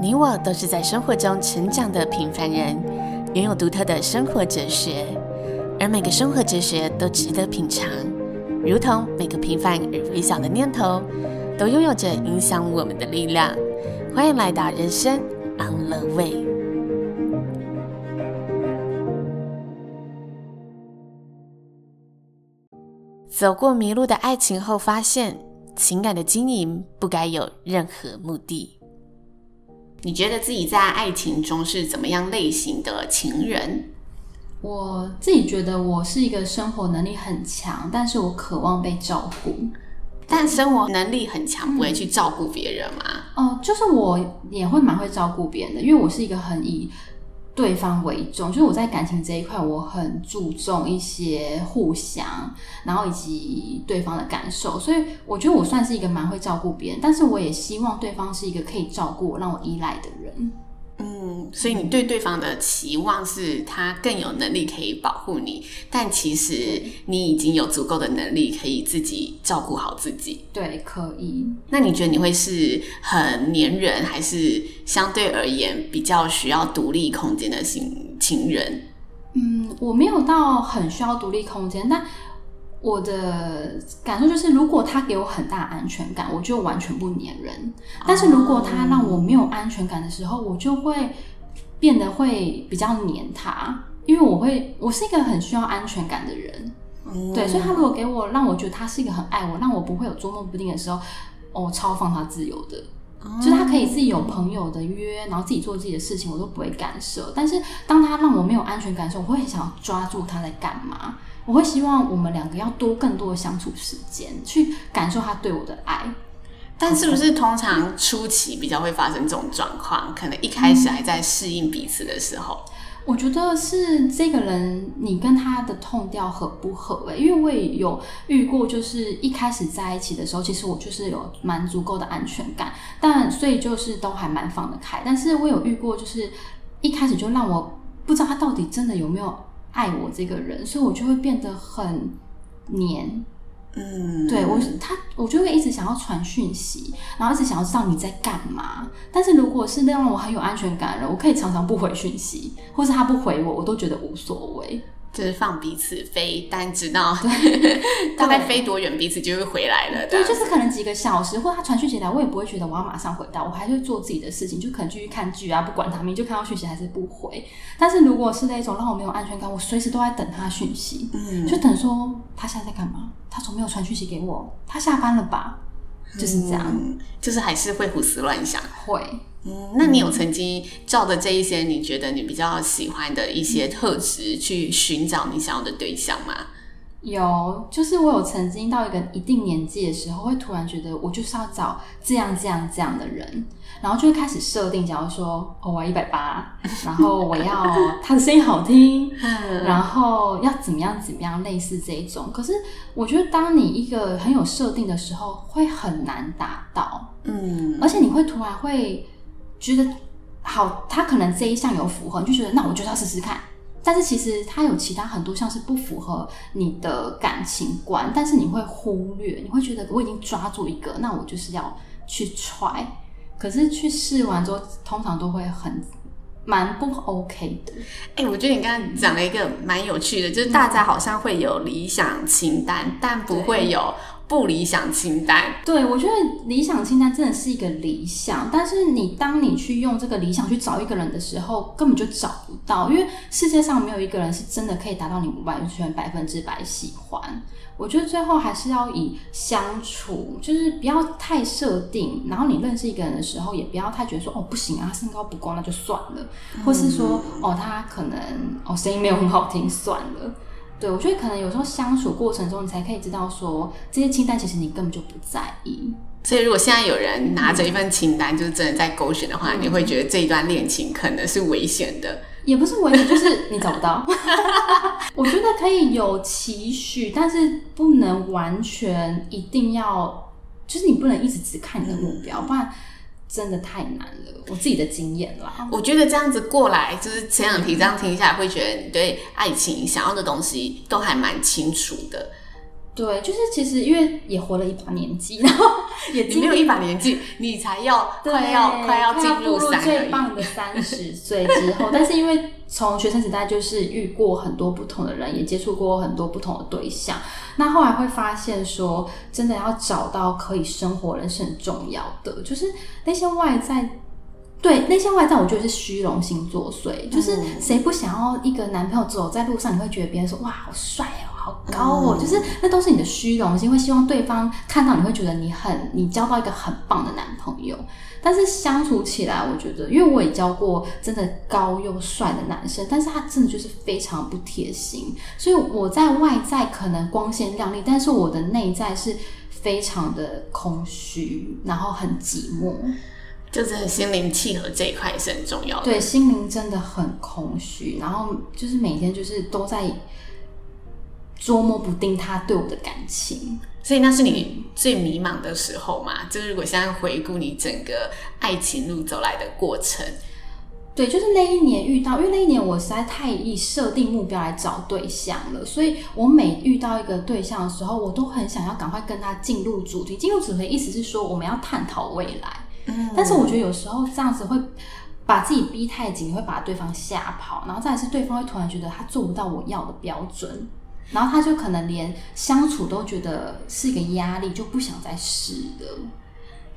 你我都是在生活中成长的平凡人，拥有独特的生活哲学，而每个生活哲学都值得品尝，如同每个平凡而微小的念头，都拥有着影响我们的力量。欢迎来到人生 On the Way。走过迷路的爱情后，发现情感的经营不该有任何目的。你觉得自己在爱情中是怎么样类型的情人？我自己觉得我是一个生活能力很强，但是我渴望被照顾。但生活能力很强，不会去照顾别人吗？哦、嗯呃，就是我也会蛮会照顾别人的，因为我是一个很以对方为重，就是我在感情这一块，我很注重一些互相，然后以及对方的感受，所以我觉得我算是一个蛮会照顾别人，但是我也希望对方是一个可以照顾我、让我依赖的人。嗯，所以你对对方的期望是他更有能力可以保护你，但其实你已经有足够的能力可以自己照顾好自己。对，可以。那你觉得你会是很粘人，还是相对而言比较需要独立空间的情情人？嗯，我没有到很需要独立空间，但。我的感受就是，如果他给我很大安全感，我就完全不粘人。但是如果他让我没有安全感的时候，我就会变得会比较黏他，因为我会，我是一个很需要安全感的人。对，所以他如果给我让我觉得他是一个很爱我，让我不会有捉摸不定的时候，哦，超放他自由的，就是他可以自己有朋友的约，然后自己做自己的事情，我都不会干涉。但是当他让我没有安全感的时候，我会很想要抓住他在干嘛。我会希望我们两个要多更多的相处时间，去感受他对我的爱。但是不是通常初期比较会发生这种状况？可能一开始还在适应彼此的时候，我觉得是这个人你跟他的痛调合不合诶，因为我也有遇过，就是一开始在一起的时候，其实我就是有蛮足够的安全感，但所以就是都还蛮放得开。但是我有遇过，就是一开始就让我不知道他到底真的有没有。爱我这个人，所以我就会变得很黏，嗯，对我他，我就会一直想要传讯息，然后一直想要知道你在干嘛。但是如果是那让我很有安全感了，我可以常常不回讯息，或是他不回我，我都觉得无所谓。就是放彼此飞，但知道大概飞多远，彼此就会回来了。对，就是可能几个小时，或者他传讯息来，我也不会觉得我要马上回到，我还是做自己的事情，就可能继续看剧啊，不管他们，就看到讯息还是不回。但是如果是那种让我没有安全感，我随时都在等他讯息，嗯，就等说他现在在干嘛？他总没有传讯息给我，他下班了吧？就是这样，嗯，就是还是会胡思乱想，会。嗯，那你有曾经照着这一些你觉得你比较喜欢的一些特质去寻找你想要的对象吗？有，就是我有曾经到一个一定年纪的时候，会突然觉得我就是要找这样这样这样的人，然后就会开始设定，假如说哦，我一百八，然后我要他的声音好听，然后要怎么样怎么样，类似这一种。可是我觉得，当你一个很有设定的时候，会很难达到，嗯，而且你会突然会。觉得好，他可能这一项有符合，你就觉得那我就要试试看。但是其实他有其他很多项是不符合你的感情观，但是你会忽略，你会觉得我已经抓住一个，那我就是要去 try。可是去试完之后，通常都会很蛮不 OK 的。哎、欸，我觉得你刚刚讲了一个蛮有趣的，就是大家好像会有理想清单，嗯、但不会有。不理想清单，对，我觉得理想清单真的是一个理想，但是你当你去用这个理想去找一个人的时候，根本就找不到，因为世界上没有一个人是真的可以达到你完全百分之百喜欢。我觉得最后还是要以相处，就是不要太设定，然后你认识一个人的时候，也不要太觉得说哦不行啊，身高不够那就算了，或是说哦他可能哦声音没有很好听算了。对，我觉得可能有时候相处过程中，你才可以知道说这些清单其实你根本就不在意。所以如果现在有人拿着一份清单，就是真的在勾选的话，嗯、你会觉得这一段恋情可能是危险的。也不是危险，就是你找不到。我觉得可以有期许，但是不能完全一定要，就是你不能一直只看你的目标，嗯、不然。真的太难了，我自己的经验啦。我觉得这样子过来，就是前两题这样听下来，会觉得你对爱情想要的东西都还蛮清楚的。对，就是其实因为也活了一把年纪，然后也你没有一把年纪，你才要快要快要进入三最棒的三十 岁之后，但是因为从学生时代就是遇过很多不同的人，也接触过很多不同的对象，那后来会发现说，真的要找到可以生活的人是很重要的，就是那些外在。对，那些外在我觉得是虚荣心作祟，就是谁不想要一个男朋友走在路上，你会觉得别人说哇好帅哦，好高哦，嗯、就是那都是你的虚荣心，会希望对方看到你会觉得你很，你交到一个很棒的男朋友。但是相处起来，我觉得，因为我也交过真的高又帅的男生，但是他真的就是非常不贴心，所以我在外在可能光鲜亮丽，但是我的内在是非常的空虚，然后很寂寞。就是心灵契合这一块也是很重要的。对，心灵真的很空虚，然后就是每天就是都在捉摸不定他对我的感情。所以那是你最迷茫的时候嘛？就是如果现在回顾你整个爱情路走来的过程，对，就是那一年遇到，因为那一年我实在太以设定目标来找对象了，所以我每遇到一个对象的时候，我都很想要赶快跟他进入主题。进入主题意思是说，我们要探讨未来。但是我觉得有时候这样子会把自己逼太紧，会把对方吓跑，然后再来是对方会突然觉得他做不到我要的标准，然后他就可能连相处都觉得是一个压力，就不想再试了。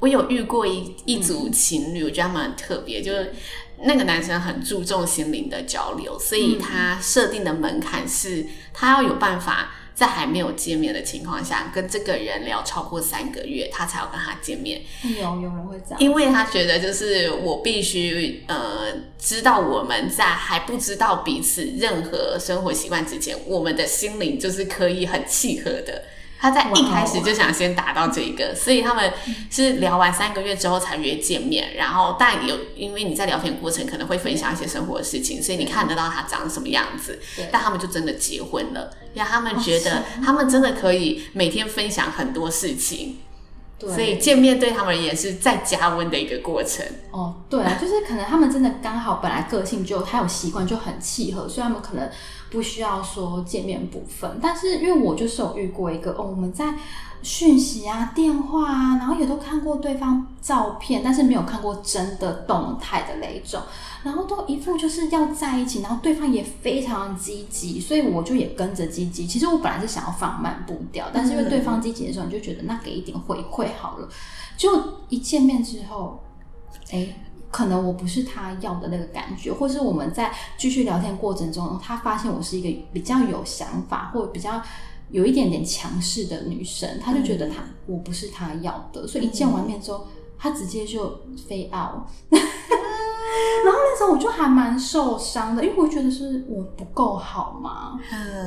我有遇过一一组情侣，我觉得他们很特别，就是那个男生很注重心灵的交流，所以他设定的门槛是他要有办法。在还没有见面的情况下，跟这个人聊超过三个月，他才要跟他见面。有有人会这样，因为他觉得就是我必须呃知道我们在还不知道彼此任何生活习惯之前，我们的心灵就是可以很契合的。他在一开始就想先达到这一个，所以他们是聊完三个月之后才约见面。然后，但有因为你在聊天过程可能会分享一些生活的事情，所以你看得到他长什么样子。但他们就真的结婚了，因为他们觉得他们真的可以每天分享很多事情。对，所以见面对他们而言是再加温的一个过程。哦，对啊，就是可能他们真的刚好本来个性就他有习惯就很契合，所以他们可能。不需要说见面部分，但是因为我就是有遇过一个哦，我们在讯息啊、电话啊，然后也都看过对方照片，但是没有看过真的动态的那一种，然后都一副就是要在一起，然后对方也非常积极，所以我就也跟着积极。其实我本来是想要放慢步调，但是因为对方积极的时候，你就觉得那给一点回馈好了。就一见面之后，哎。可能我不是他要的那个感觉，或是我们在继续聊天过程中，他发现我是一个比较有想法，或比较有一点点强势的女生，他就觉得他我不是他要的，所以一见完面之后，他直接就飞 out。然后那时候我就还蛮受伤的，因为我觉得是我不够好嘛，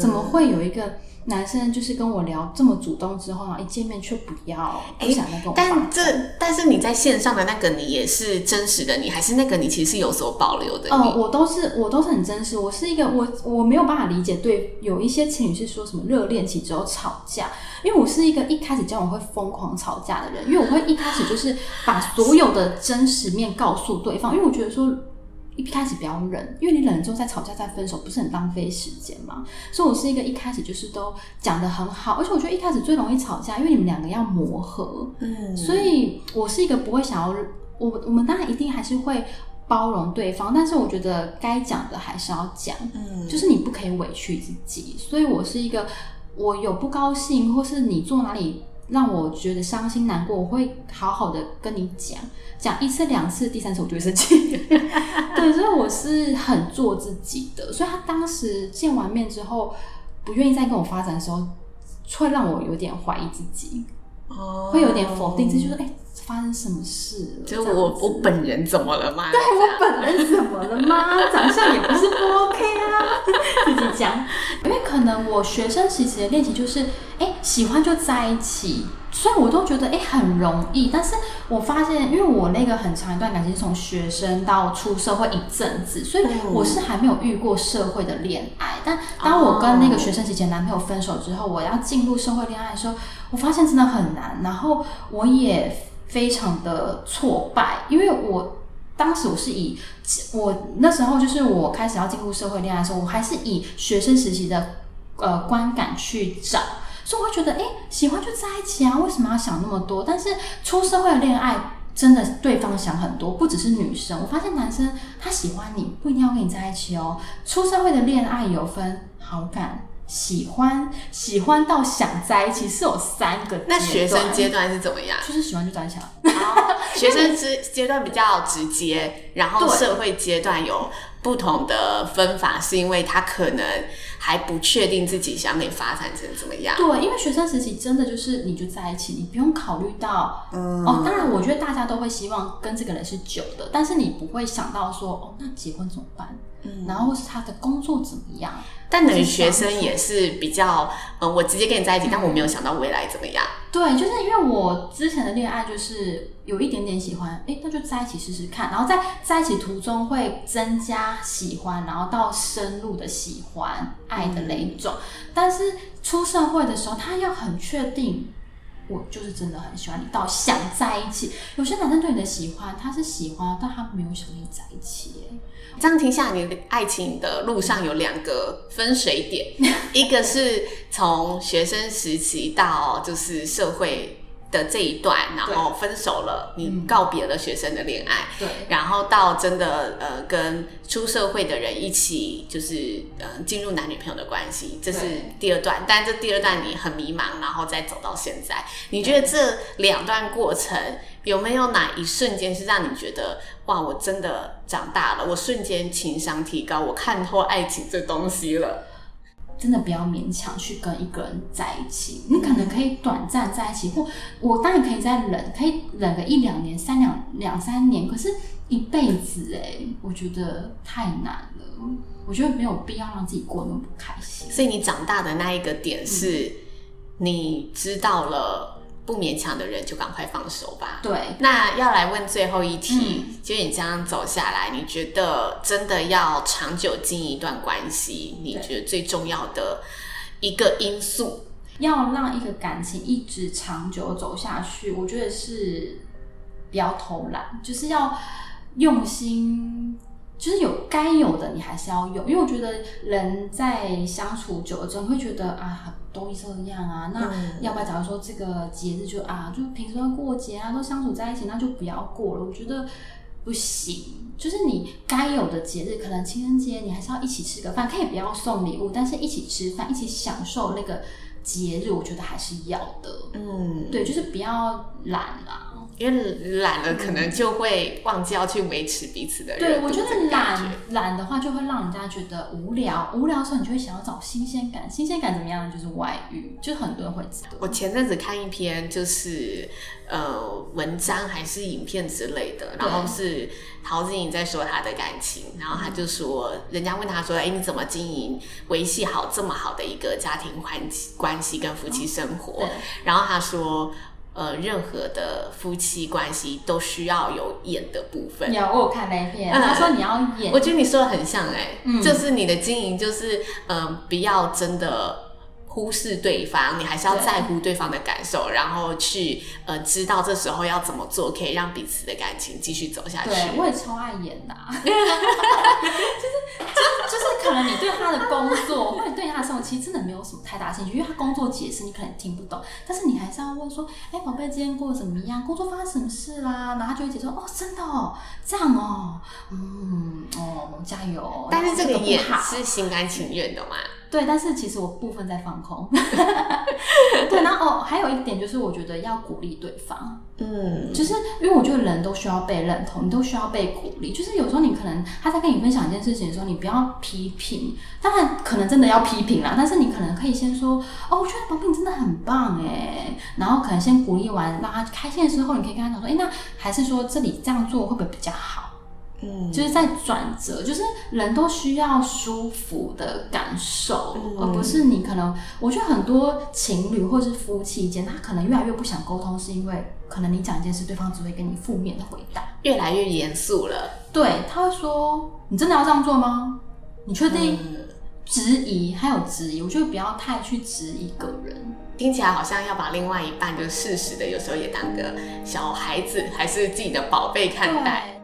怎么会有一个？男生就是跟我聊这么主动之后，一见面却不要，不想再跟我。但这，但是你在线上的那个你也是真实的你，还是那个你其实是有所保留的？哦，我都是，我都是很真实。我是一个，我我没有办法理解，对，有一些情侣是说什么热恋期之后吵架，因为我是一个一开始交往会疯狂吵架的人，因为我会一开始就是把所有的真实面告诉对方，因为我觉得说。一开始不要忍，因为你忍了之后再吵架再分手，不是很浪费时间吗？所以我是一个一开始就是都讲的很好，而且我觉得一开始最容易吵架，因为你们两个要磨合，嗯，所以我是一个不会想要我我们当然一定还是会包容对方，但是我觉得该讲的还是要讲，嗯，就是你不可以委屈自己，所以我是一个我有不高兴或是你做哪里。让我觉得伤心难过，我会好好的跟你讲，讲一次两次，第三次我就会生气。对，所以我是很做自己的。所以他当时见完面之后，不愿意再跟我发展的时候，会让我有点怀疑自己，哦，会有点否定自己，就是：“哎，发生什么事了？就我我本人怎么了吗？对，我本人怎么了吗？长相也不是不 OK 啊，自己讲。因为可能我学生时期的练习就是。”哎，喜欢就在一起，所以我都觉得哎很容易。但是我发现，因为我那个很长一段感情是从学生到出社会一阵子，所以我是还没有遇过社会的恋爱。但当我跟那个学生时期男朋友分手之后，我要进入社会恋爱的时候，我发现真的很难。然后我也非常的挫败，因为我当时我是以我那时候就是我开始要进入社会恋爱的时候，我还是以学生时期的呃观感去找。所以我会觉得，哎，喜欢就在一起啊，为什么要想那么多？但是出社会的恋爱，真的对方想很多，不只是女生。我发现男生他喜欢你，不一定要跟你在一起哦。出社会的恋爱有分好感。喜欢喜欢到想在一起是有三个，那学生阶段是怎么样？就是喜欢就在一起了。学生阶阶段比较直接，然后社会阶段有不同的分法，是因为他可能还不确定自己想给发展成怎么样。对，因为学生时期真的就是你就在一起，你不用考虑到，嗯，哦，当然我觉得大家都会希望跟这个人是久的，但是你不会想到说，哦，那结婚怎么办？嗯，然后或是他的工作怎么样？但等于学生也是比较，呃，我直接跟你在一起，嗯，但我没有想到未来怎么样。对，就是因为我之前的恋爱就是有一点点喜欢，哎，那就在一起试试看，然后在在一起途中会增加喜欢，然后到深入的喜欢爱的那一种。嗯，但是出社会的时候，他要很确定，我就是真的很喜欢你，到想在一起。有些男生对你的喜欢，他是喜欢，但他没有想跟你在一起。这样听下来，你的爱情的路上有两个分水点，一个是从学生时期到就是社会的这一段，然后分手了，你告别了学生的恋爱，对，然后到真的呃跟出社会的人一起就是呃进入男女朋友的关系，这是第二段，但这第二段你很迷茫，然后再走到现在，你觉得这两段过程？有没有哪一瞬间是让你觉得哇，我真的长大了，我瞬间情商提高，我看透爱情这东西了？真的不要勉强去跟一个人在一起，你可能可以短暂在一起，或我当然可以再忍，可以忍个一两年、三两两三年，可是一辈子哎，我觉得太难了。我觉得没有必要让自己过那么不开心。所以你长大的那一个点是，你知道了。不勉强的人就赶快放手吧。对，那要来问最后一题，嗯、就你这样走下来，你觉得真的要长久经营一段关系，你觉得最重要的一个因素，要让一个感情一直长久走下去，我觉得是不要偷懒，就是要用心。就是有该有的，你还是要有，因为我觉得人在相处久了之后，你会觉得啊，都这样啊，那要不要假如说这个节日就啊，就平时会过节啊，都相处在一起，那就不要过了。我觉得不行，就是你该有的节日，可能情人节你还是要一起吃个饭，可以不要送礼物，但是一起吃饭，一起享受那个节日，我觉得还是要的。嗯，对，就是不要懒啦。因为懒了，可能就会忘记要去维持彼此的。对，我觉得懒懒的话，就会让人家觉得无聊。无聊的时候，你就会想要找新鲜感。新鲜感怎么样？就是外遇，就很多人会知道。我前阵子看一篇，就是呃文章还是影片之类的，然后是陶晶莹在说她的感情，然后他就说，人家问他说：“哎，你怎么经营维系好这么好的一个家庭关系关系跟夫妻生活？”哦，然后他说。呃，任何的夫妻关系都需要有演的部分。有，我有看那一篇，他说你要演。我觉得你说的很像哎、欸，嗯，就是你的经营，就是嗯、呃，不要真的。忽视对方，你还是要在乎对方的感受，然后去呃知道这时候要怎么做，可以让彼此的感情继续走下去。对，我也超爱演的、啊，就是就是就是可能你对他的工作或者对他的生活其实真的没有什么太大兴趣，因为他工作解释你可能听不懂，但是你还是要问说，哎，宝贝，今天过得怎么样？工作发生什么事啦？然后他就会解释说，哦，真的哦，这样哦，嗯，哦，加油。但是这个也是心甘情愿的嘛？对，但是其实我部分在放空。对，然后哦，还有一点就是，我觉得要鼓励对方。嗯，就是因为我觉得人都需要被认同，你都需要被鼓励。就是有时候你可能他在跟你分享一件事情的时候，你不要批评，当然可能真的要批评啦，但是你可能可以先说哦，我觉得宝贝你真的很棒哎，然后可能先鼓励完，让他开心的时候，你可以跟他讲说，哎，那还是说这里这样做会不会比较好？嗯，就是在转折，就是人都需要舒服的感受，嗯，而不是你可能，我觉得很多情侣或是夫妻间，他可能越来越不想沟通，是因为可能你讲一件事，对方只会给你负面的回答，越来越严肃了。对，他会说：“你真的要这样做吗？你确定？”嗯质疑还有质疑，我觉得不要太去质疑个人。听起来好像要把另外一半就适时的，有时候也当个小孩子，还是自己的宝贝看待。